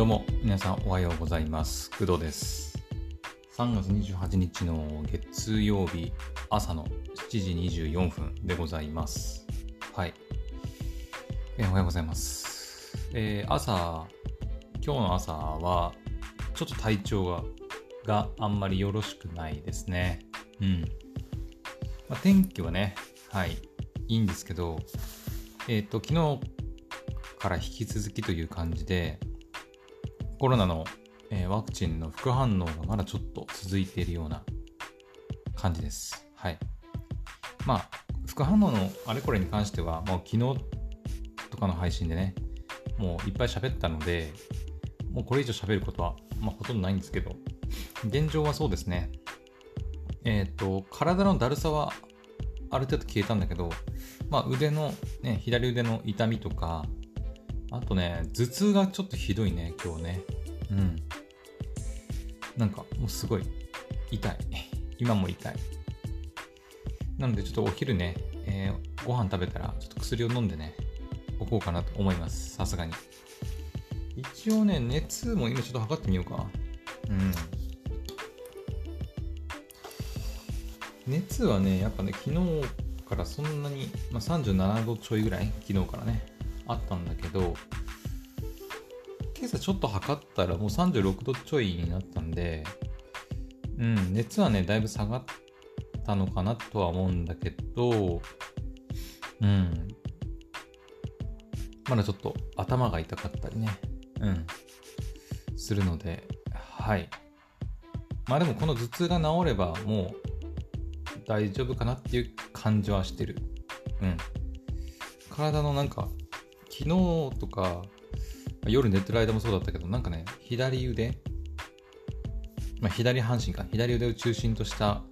どうも皆さんおはようございます。工藤です。3月28日の月曜日朝の7時24分でございます。はい、え、おはようございます。えー、朝今日の朝はちょっと体調ががあんまりよろしくないですね。うん。まあ、天気はねはいいいんですけどえっ、ー、と昨日から引き続きという感じでコロナの、えー、ワクチンの副反応がまだちょっと続いているような感じです。はい。まあ、副反応のあれこれに関しては、もう昨日とかの配信でね、もういっぱい喋ったので、もうこれ以上喋ることは、まあ、ほとんどないんですけど、現状はそうですね。えっ、ー、と、体のだるさはある程度消えたんだけど、まあ、腕の、ね、左腕の痛みとか、あとね、頭痛がちょっとひどいね、今日ね。うん。なんか、もうすごい痛い。今も痛い。なので、ちょっとお昼ね、えー、ご飯食べたら、ちょっと薬を飲んでね、おこうかなと思います。さすがに。一応ね、熱も今ちょっと測ってみようか。うん。熱はね、やっぱね、昨日からそんなに、まあ、37度ちょいぐらい、昨日からね。あったんだけど今朝ちょっと測ったらもう36度ちょいになったんでうん熱はねだいぶ下がったのかなとは思うんだけどうん。まだちょっと頭が痛かったりねうん。するのではい。まあでもこの頭痛が治ればもう大丈夫かなっていう感じはしてる。うん。体のなんか昨日とか、夜寝てる間もそうだったけど、なんかね、左腕、まあ、左半身か、左腕を中心とした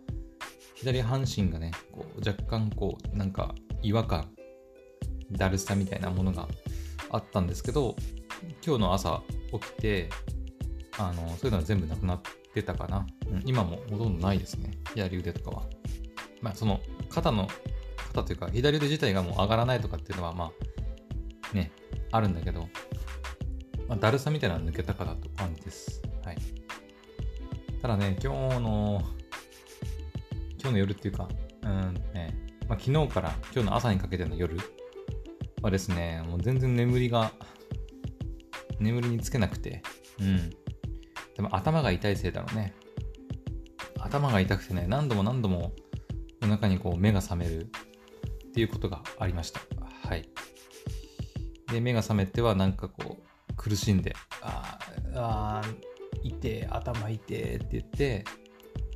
左半身がね、こう若干こう、なんか違和感、だるさみたいなものがあったんですけど、今日の朝起きて、あの、そういうのは全部なくなってたかな。うん、今もほとんどないですね。左腕とかは。まあ、その肩の、肩というか、左腕自体がもう上がらないとかっていうのは、まあ、ね、あるんだけど、まあ、だるさみたいなのは抜けたかなと感じです。はい。ただね、今日の、今日の夜っていうか、うんね、まあ、昨日から今日の朝にかけての夜はですね、もう全然眠りが、眠りにつけなくて、うん。でも頭が痛いせいだろうね。頭が痛くてね、何度も何度も夜中にこう目が覚めるっていうことがありました。で、目が覚めてはなんかこう、苦しんで、ああ、痛て、頭痛てって言って、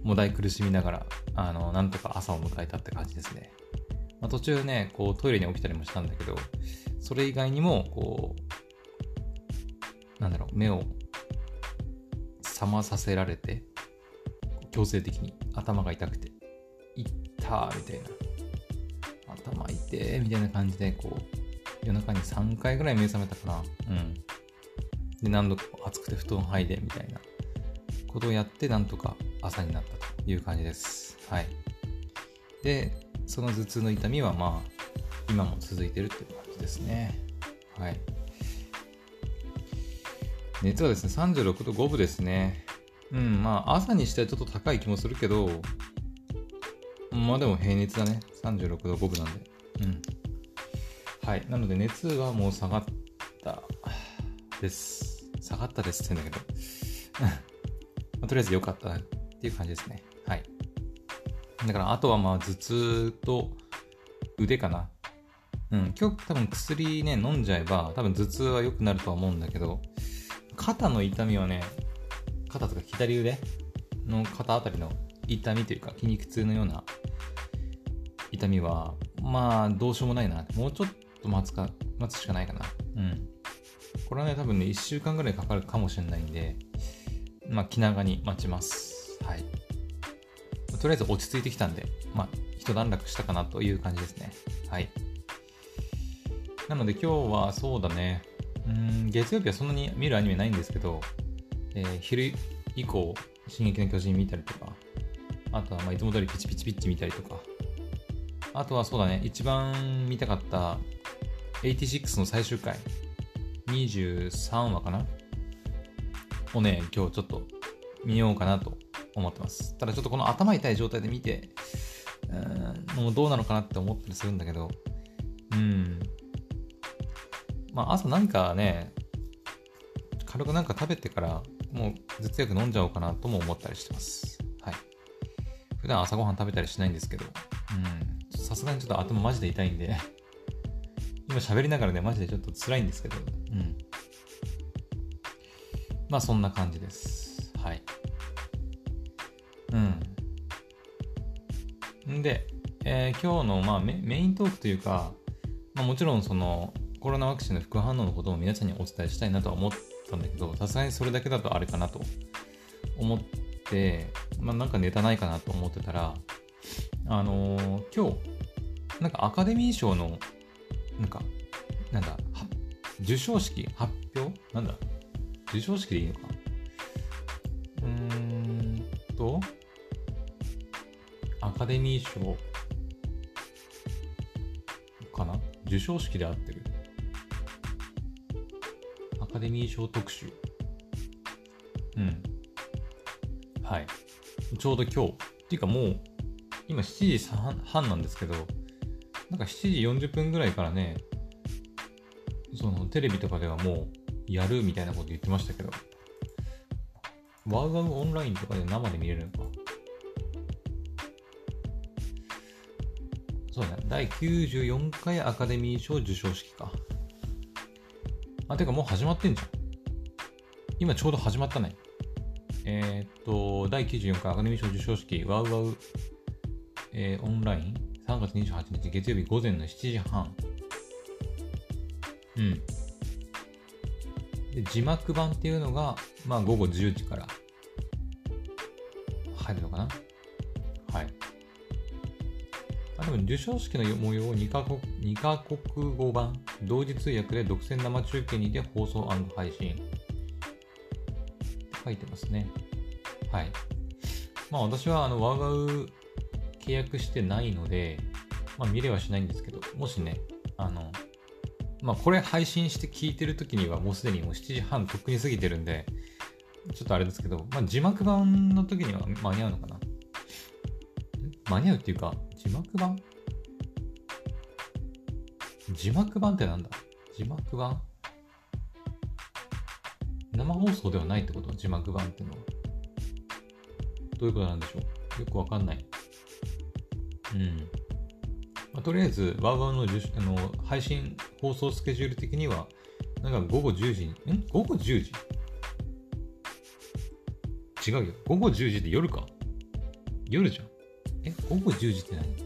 もだい苦しみながら、あの、なんとか朝を迎えたって感じですね。まあ、途中ね、こうトイレに起きたりもしたんだけど、それ以外にも、こう、なんだろう、目を覚まさせられて、強制的に頭が痛くて、いったみたいな。頭痛いみたいな感じで、こう、夜中に3回ぐらい目覚めたかな。うん。で、何度か暑くて布団剥いでみたいなことをやって、なんとか朝になったという感じです。はい。で、その頭痛の痛みはまあ、今も続いてるっていう感じですね。はい。熱はですね、36度5分ですね。うん、まあ、朝にしてはちょっと高い気もするけど、まあでも平熱だね。36度5分なんで。はい。なので熱はもう下がったです。下がったですって言うんだけど まあ、とりあえず良かったっていう感じですね。はい。だからあとはまあ頭痛と腕かな。うん。今日多分薬ね、飲んじゃえば多分頭痛は良くなるとは思うんだけど、肩の痛みはね、肩とか左腕の肩あたりの痛みというか筋肉痛のような痛みはまあどうしようもないなもうちょっと待つか、待つしかないかな。うん。これはね、多分ね、1週間ぐらいかかるかもしれないんで、まあ、気長に待ちます。はい。とりあえず落ち着いてきたんで、まあ、一段落したかなという感じですね。はい。なので今日はそうだね、うん、月曜日はそんなに見るアニメないんですけど、えー、昼以降、進撃の巨人見たりとか、あとはまあいつも通りピチピチピッチ見たりとか、あとはそうだね、一番見たかった86の最終回、23話かな？をね、今日ちょっと見ようかなと思ってます。ただちょっとこの頭痛い状態で見て、うん、もうどうなのかなって思ったりするんだけど、うん。まあ朝何かね、軽くなんか食べてから、もう頭痛薬飲んじゃおうかなとも思ったりしてます。はい。普段朝ごはん食べたりしないんですけど、うん。さすがにちょっと頭マジで痛いんで今喋りながらね、マジでちょっと辛いんですけど、うん。まあそんな感じです。はい。うん。んで、えー、今日の、まあ、メイントークというか、まあ、もちろんそのコロナワクチンの副反応のことも皆さんにお伝えしたいなとは思ったんだけど、さすがにそれだけだとあれかなと思って、まあ、なんかネタないかなと思ってたら、あのー、今日、なんかアカデミー賞の、なんか、なんだ、授賞式発表？なんだ？授賞式でいいのか？うーんと、アカデミー賞かな？授賞式で合ってるアカデミー賞特集。うん。はい。ちょうど今日。っていうかもう、今7時半なんですけど、なんか7時40分ぐらいからね、そのテレビとかではもうやるみたいなこと言ってましたけど、ワウワウオンラインとかで生で見れるのか。そうだね。第94回アカデミー賞授賞式か。あ、てかもう始まってんじゃん。今ちょうど始まったね。えー、っと、第94回アカデミー賞授賞式、ワウワウ、えー、オンライン、3月28日月曜日午前の7時半。うん。で字幕版っていうのが、まあ、午後10時から入るのかな？はい。あ、でも授賞式の模様を2カ国 ,2 カ国語版、同時通訳で独占生中継にて放送配信。書いてますね。はい。まあ私はあのワウワウ契約してないので、まあ見れはしないんですけど、もしね、あの、まあ、これ配信して聞いてる時にはもうすでにもう7時半とっくに過ぎてるんで、ちょっとあれですけど、まあ、字幕版の時には間に合うのかな？間に合うっていうか、字幕版？字幕版ってなんだ？字幕版？生放送ではないってこと？字幕版ってのは。どういうことなんでしょう？よくわかんない。うん。まあ、とりあえず、ワーワーのあの配信放送スケジュール的には、なんか午後10時に、ん午後10時？違うよ。午後10時で夜か。夜じゃん。え？午後10時って何？ど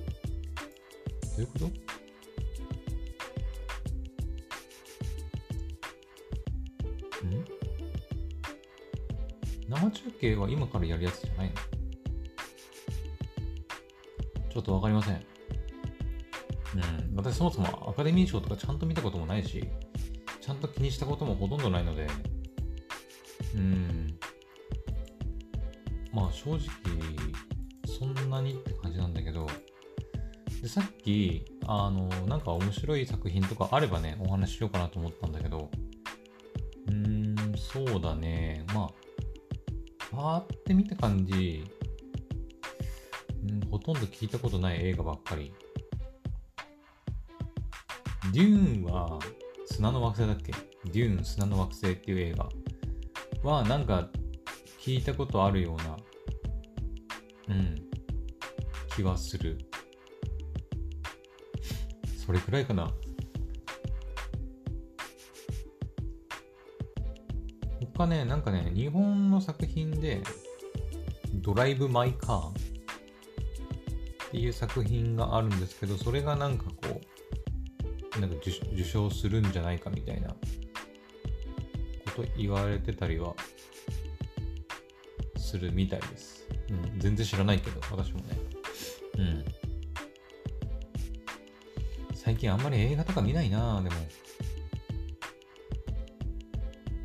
ういうこと？ん？生中継は今からやるやつじゃないの？ちょっとわかりません。うん、私そもそもアカデミー賞とかちゃんと見たこともないし、ちゃんと気にしたこともほとんどないので、うん、まあ正直、そんなにって感じなんだけど、でさっき、あの、なんか面白い作品とかあればね、お話ししようかなと思ったんだけど、うーん、そうだね、まあ、パーって見た感じ、とんど聞いたことない映画ばっかりデューンは砂の惑星だっけ？デューン砂の惑星っていう映画はなんか聞いたことあるような、うん、気はする。それくらいかな。他ね、なんかね、日本の作品で、ドライブ・マイ・カーっていう作品があるんですけど、それがなんかこう、なんか受賞するんじゃないかみたいなこと言われてたりはするみたいです。うん、全然知らないけど、私もね。うん。最近あんまり映画とか見ないなでも。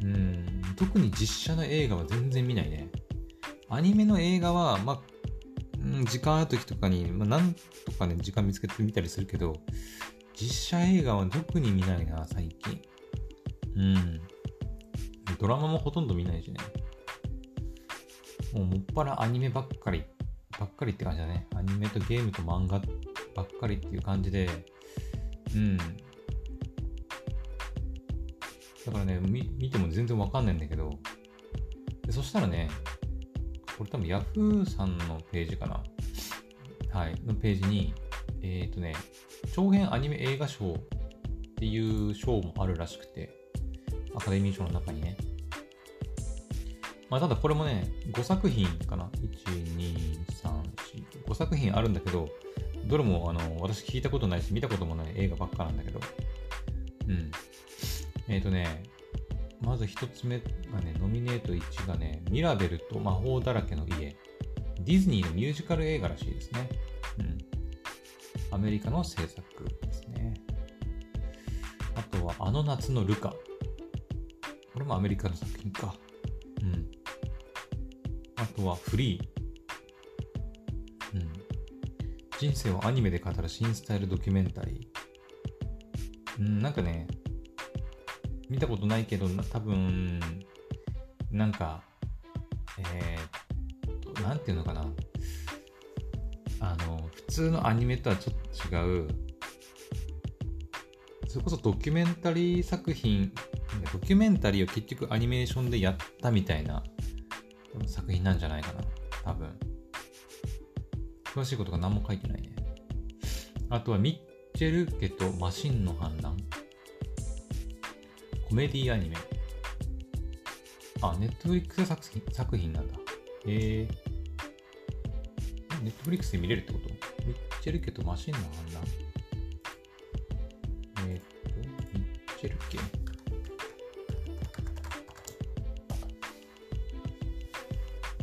うん、特に実写の映画は全然見ないね。アニメの映画は、まあ、時間ある時とかに、まあ、なんとかね、時間見つけてみたりするけど、実写映画は特に見ないな、最近。うん。ドラマもほとんど見ないしね。もうもっぱらアニメばっかり、ばっかりって感じだね。アニメとゲームと漫画ばっかりっていう感じで、うん。だからね、見見ても全然わかんないんだけど、でそしたらね、これ多分 Yahoo さんのページかな。はい、のページに、えっ、ー、とね、長編アニメ映画賞っていう賞もあるらしくて、アカデミー賞の中にね。まあ、ただこれもね、5作品かな ?1、2、3、4、5作品あるんだけど、どれもあの私聞いたことないし、見たこともない映画ばっかなんだけど、うん。えっ、ー、とね、まず1つ目がね、ノミネート1がね、ミラベルと魔法だらけの家。ディズニーのミュージカル映画らしいですね。うん。アメリカの制作ですね。あとは、あの夏のルカ。これもアメリカの作品か。うん。あとはフリー。うん。人生をアニメで語る新スタイルドキュメンタリー。うん、なんかね、見たことないけど、多分、なんか、なんていうのかな。あの、普通のアニメとはちょっと違う、それこそドキュメンタリー作品、ドキュメンタリーを結局アニメーションでやったみたいな作品なんじゃないかな。多分。詳しいことが何も書いてないね。あとはミッチェル家とマシンの反乱。コメディアニメ。あ、ネットフリックス作品作品なんだ。えー。ネットフリックスで見れるってこと？ミッチェル家とマシンの反乱。えー、っと、ミッチェル家。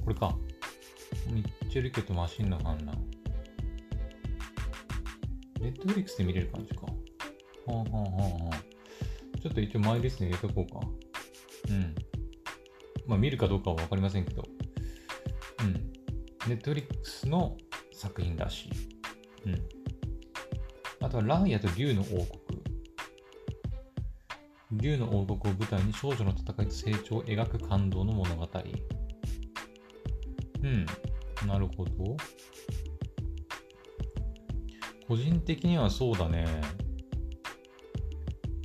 これか。ミッチェル家とマシンの反乱。ネットフリックスで見れる感じか。はあはあはあはあ。ちょっと一応マイリストに入れとこうか。うん。まあ見るかどうかはわかりませんけど。ネットリックスの作品らしい。うん。あとはランヤと竜の王国。竜の王国を舞台に少女の戦いと成長を描く感動の物語。うん、なるほど。個人的にはそうだね。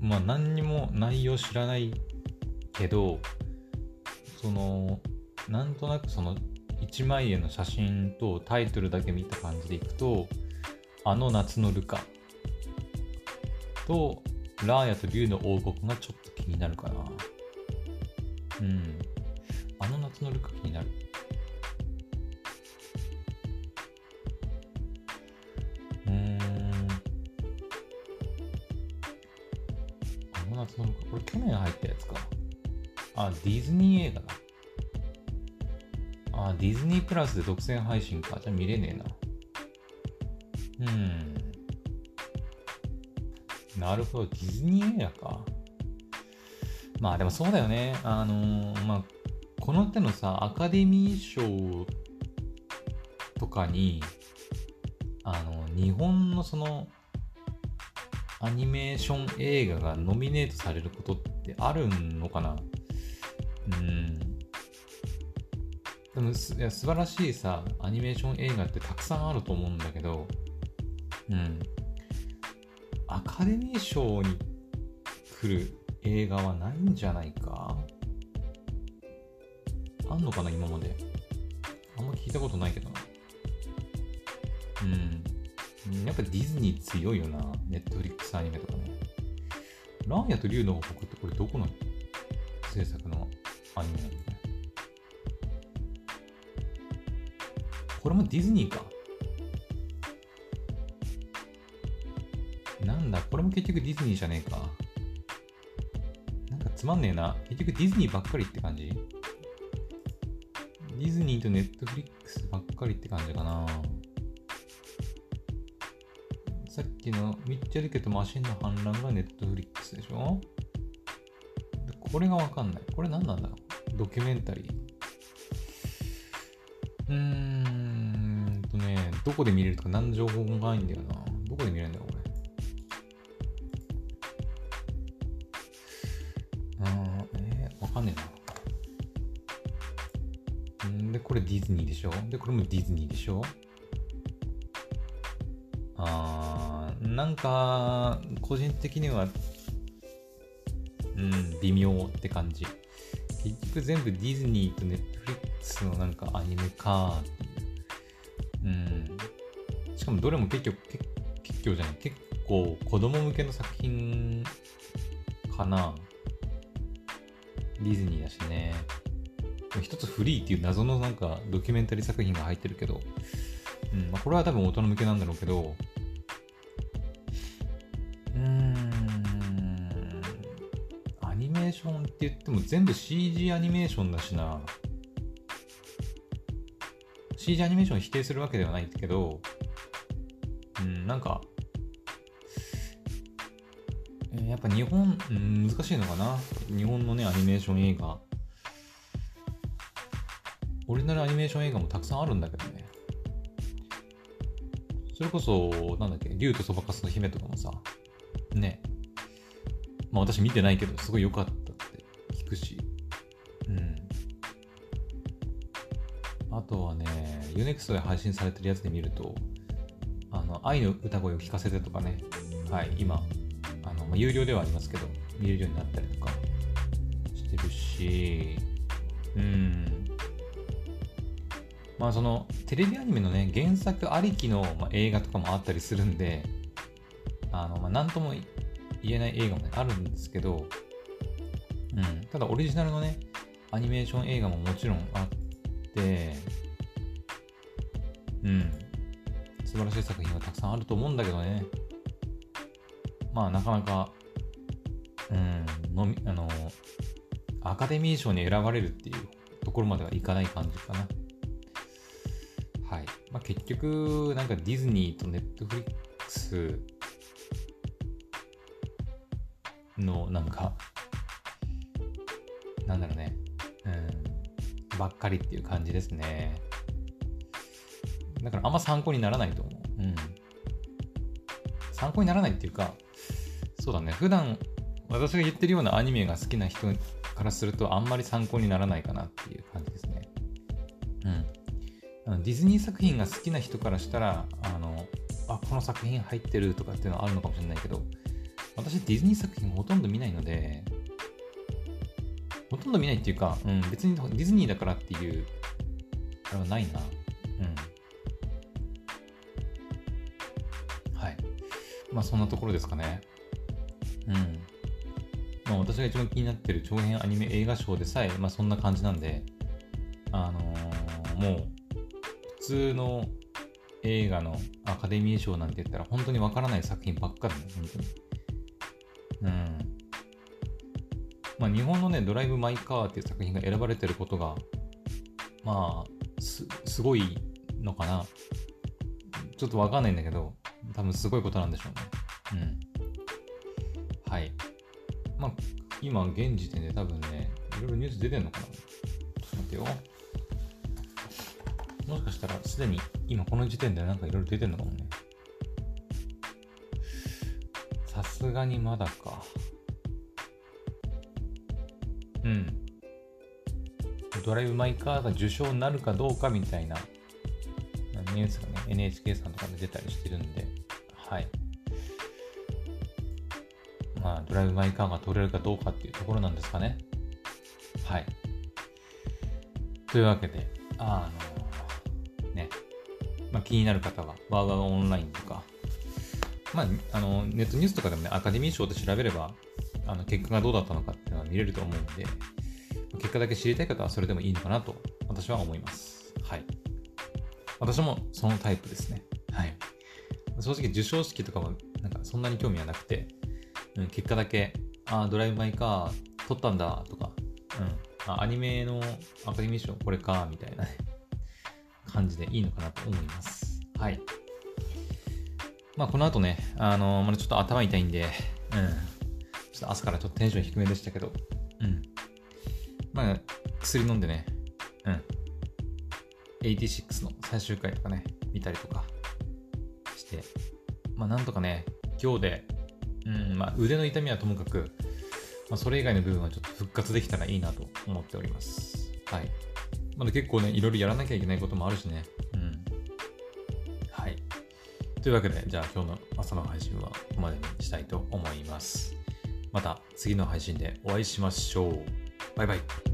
まあ何にも内容知らないけど、その、なんとなくその1枚絵の写真とタイトルだけ見た感じでいくと、あの夏のルカとラーヤと竜の王国がちょっと気になるかな。プラスで独占配信か。じゃあ見れねえな。うん。なるほど、ディズニー映画か。まあでもそうだよね。あのー、まあ、この手のさ、アカデミー賞とかに、あの、日本のその、アニメーション映画がノミネートされることってあるのかなうんでもすいや素晴らしいさアニメーション映画ってたくさんあると思うんだけどうん。アカデミー賞に来る映画はないんじゃないか？あんのかな今まで？あんま聞いたことないけどな。うん。やっぱディズニー強いよな。ネットフリックスアニメとかね。ラーヤと竜の王国ってこれどこの制作のアニメなのこれもディズニーか。なんだ、これも結局ディズニーじゃねえか。なんかつまんねえな。結局ディズニーばっかりって感じ？ディズニーとネットフリックスばっかりって感じかな。さっきのミッチェル家とマシンの反乱がネットフリックスでしょ？これがわかんない。これ何なんだろう？ドキュメンタリー。うーん、どこで見れるとか何の情報もないんだよな。どこで見れるんだろう、これ。あー、えー、わかんねえな。んで、これディズニーでしょ？で、これもディズニーでしょ？あー、なんか、個人的には、うん、微妙って感じ。結局全部ディズニーとネットフリックスのなんかアニメか。うん。しかもどれも結局、結局じゃない、結構子供向けの作品かな。ディズニーだしね。一つフリーっていう謎のなんかドキュメンタリー作品が入ってるけど、うんまあ、これは多分大人向けなんだろうけど、うん、アニメーションって言っても全部 CG アニメーションだしな。CG アニメーション否定するわけではないけど、なんか、えやっぱ日本、うん、難しいのかな？日本のね、アニメーション映画。オリジナルアニメーション映画もたくさんあるんだけどね。それこそ、なんだっけ、竜とそばかすの姫とかもさ、ね。まあ私見てないけど、すごい良かったって聞くし。うん。あとはね、UNEXT で配信されてるやつで見ると、愛の歌声を聞かせてとかね、はい、今、あの、まあ、有料ではありますけど、見れるようになったりとかしてるし、うん、まあそのテレビアニメのね原作ありきの、まあ、映画とかもあったりするんであの、まあ、何とも言えない映画も、ね、あるんですけど、うん、ただオリジナルのねアニメーション映画ももちろんあってうん。素晴らしい作品がたくさんあると思うんだけどねまあなかなかうんのみあのアカデミー賞に選ばれるっていうところまではいかない感じかなはい。まあ、結局、なんかディズニーとネットフリックスのなんか、なんだろうね、うん、ばっかりっていう感じですね。だからあんま参考にならないと思う。うん。参考にならないっていうか、そうだね、普段私が言ってるようなアニメが好きな人からするとあんまり参考にならないかなっていう感じですね。うん。ディズニー作品が好きな人からしたら、あの、あ、この作品入ってるとかっていうのはあるのかもしれないけど、私ディズニー作品ほとんど見ないので、ほとんど見ないっていうか、うん、別にディズニーだからっていう、あれはないな。うん。まあそんなところですかね。うん。まあ私が一番気になってる長編アニメ映画賞でさえ、まあそんな感じなんで、あのー、もう、普通の映画のアカデミー賞なんて言ったら本当にわからない作品ばっかだね、本当に。うん。まあ日本のね、ドライブ・マイ・カーっていう作品が選ばれてることが、まあ、す、すごいのかな。ちょっとわかんないんだけど、多分すごいことなんでしょうね。うん。はい。まあ、今現時点で多分ね、いろいろニュース出てんのかな。ちょっと待ってよ。もしかしたらすでに今この時点でなんかいろいろ出てんのかもね。さすがにまだか。うん。ドライブ・マイ・カーが受賞になるかどうかみたいなニュースがね、NHK さんとかで出たりしてるんで、はい。まあ、ドライブ・マイ・カーが取れるかどうかっていうところなんですかね。はい。というわけで、あの、ねまあ、気になる方は、ワーワーオンラインとか、まあ、あの、ネットニュースとかでもね、アカデミー賞で調べれば、あの、結果がどうだったのかっていうのは見れると思うんで、結果だけ知りたい方はそれでもいいのかなと、私は思います。はい。私もそのタイプですね。正直、授賞式とかも、なんかそんなに興味はなくて、うん、結果だけ、ああ、ドライブ・マイ・カー撮ったんだとか、うん、あ、アニメのアカデミー賞これか、みたいなね。感じでいいのかなと思います。はい。まあ、この後ね、あのー、まだちょっと頭痛いんで、うん。ちょっと朝からちょっとテンション低めでしたけど、うん。まあ、薬飲んでね、うん。86の最終回とかね、見たりとか、まあ、なんとかね、今日で、うん、まあ、腕の痛みはともかく、まあ、それ以外の部分はちょっと復活できたらいいなと思っております。はい。まだ結構ね、いろいろやらなきゃいけないこともあるしね。うん。はい。というわけで、じゃあ今日の朝の配信はここまでにしたいと思います。また次の配信でお会いしましょう。バイバイ。